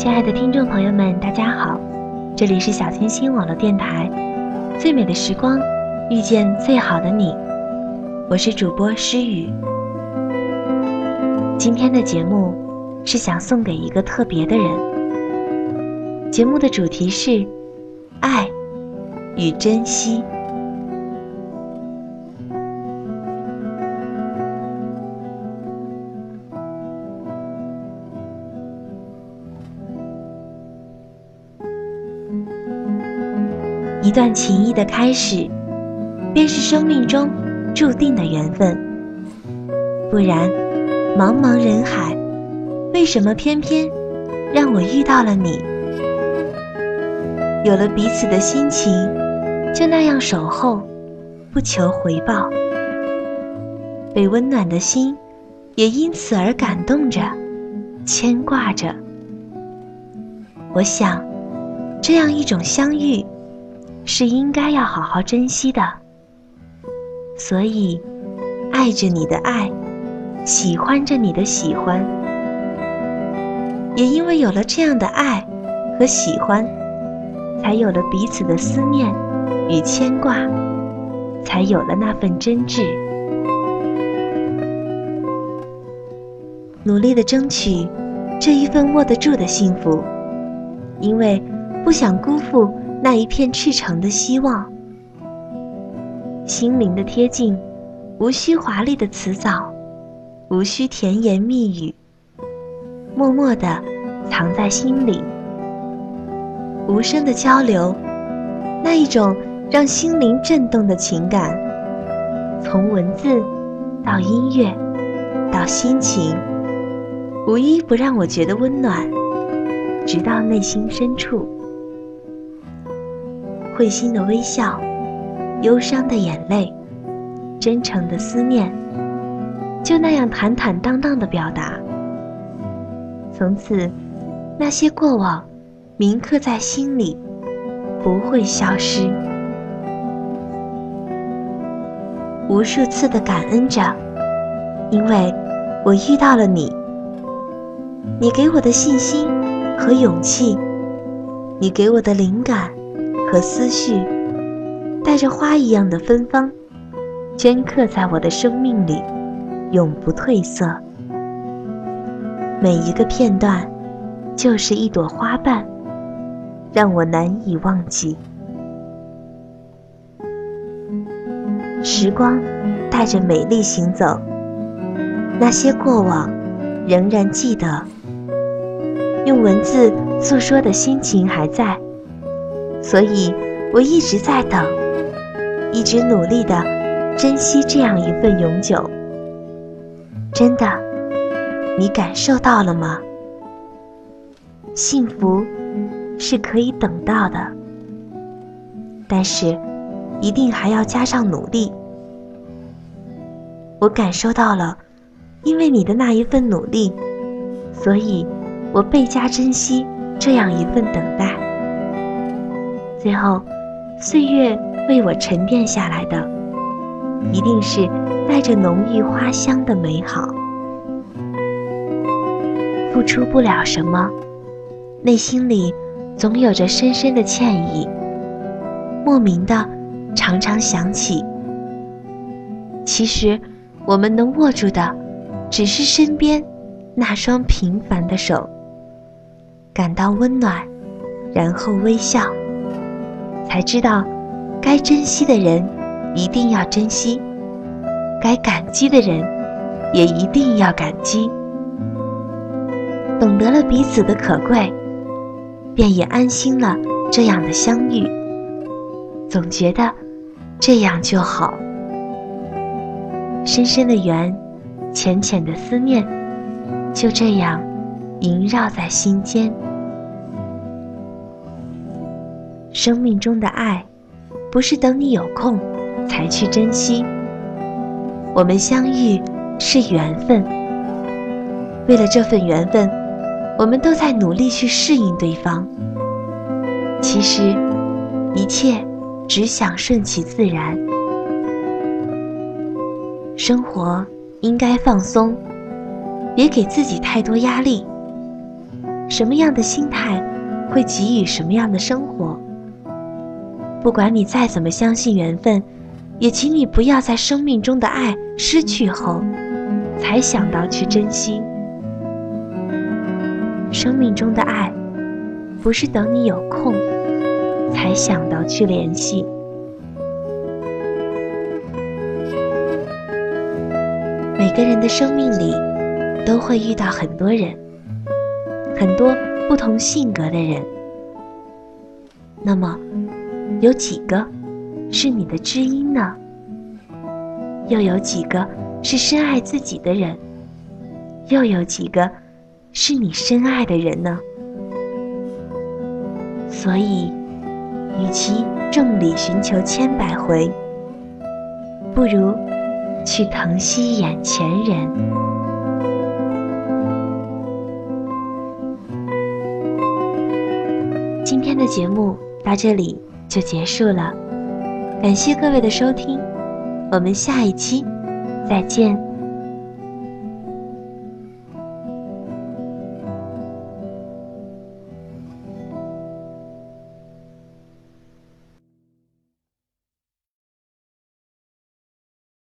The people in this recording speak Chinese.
亲爱的听众朋友们，大家好，这里是小清新网络电台，最美的时光，遇见最好的你，我是主播诗雨。今天的节目是想送给一个特别的人。节目的主题是爱与珍惜。一段情谊的开始，便是生命中注定的缘分。不然，茫茫人海，为什么偏偏让我遇到了你？有了彼此的心情，就那样守候，不求回报。被温暖的心，也因此而感动着，牵挂着。我想，这样一种相遇。是应该要好好珍惜的，所以爱着你的爱，喜欢着你的喜欢，也因为有了这样的爱和喜欢，才有了彼此的思念与牵挂，才有了那份真挚。努力的争取这一份握得住的幸福，因为不想辜负。那一片赤诚的希望，心灵的贴近，无需华丽的辞藻，无需甜言蜜语，默默的藏在心里，无声的交流，那一种让心灵震动的情感，从文字到音乐，到心情，无一不让我觉得温暖，直到内心深处。会心的微笑，忧伤的眼泪，真诚的思念，就那样坦坦荡荡的表达。从此，那些过往铭刻在心里，不会消失。无数次的感恩着，因为我遇到了你。你给我的信心和勇气，你给我的灵感。和思绪，带着花一样的芬芳，镌刻在我的生命里，永不褪色。每一个片段，就是一朵花瓣，让我难以忘记。时光带着美丽行走，那些过往仍然记得，用文字诉说的心情还在。所以，我一直在等，一直努力的珍惜这样一份永久。真的，你感受到了吗？幸福是可以等到的，但是一定还要加上努力。我感受到了，因为你的那一份努力，所以我倍加珍惜这样一份等待。最后，岁月为我沉淀下来的，一定是带着浓郁花香的美好。付出不了什么，内心里总有着深深的歉意，莫名的常常想起。其实，我们能握住的，只是身边那双平凡的手，感到温暖，然后微笑。才知道，该珍惜的人一定要珍惜，该感激的人也一定要感激。懂得了彼此的可贵，便也安心了这样的相遇。总觉得这样就好。深深的缘，浅浅的思念，就这样萦绕在心间。生命中的爱，不是等你有空才去珍惜。我们相遇是缘分，为了这份缘分，我们都在努力去适应对方。其实，一切只想顺其自然。生活应该放松，别给自己太多压力，什么样的心态，会给予什么样的生活。不管你再怎么相信缘分，也请你不要在生命中的爱失去后，才想到去珍惜。生命中的爱，不是等你有空，才想到去联系。每个人的生命里，都会遇到很多人，很多不同性格的人。那么，有几个是你的知音呢？又有几个是深爱自己的人？又有几个是你深爱的人呢？所以，与其众里寻求千百回，不如去疼惜眼前人。今天的节目到这里。就结束了，感谢各位的收听，我们下一期再见。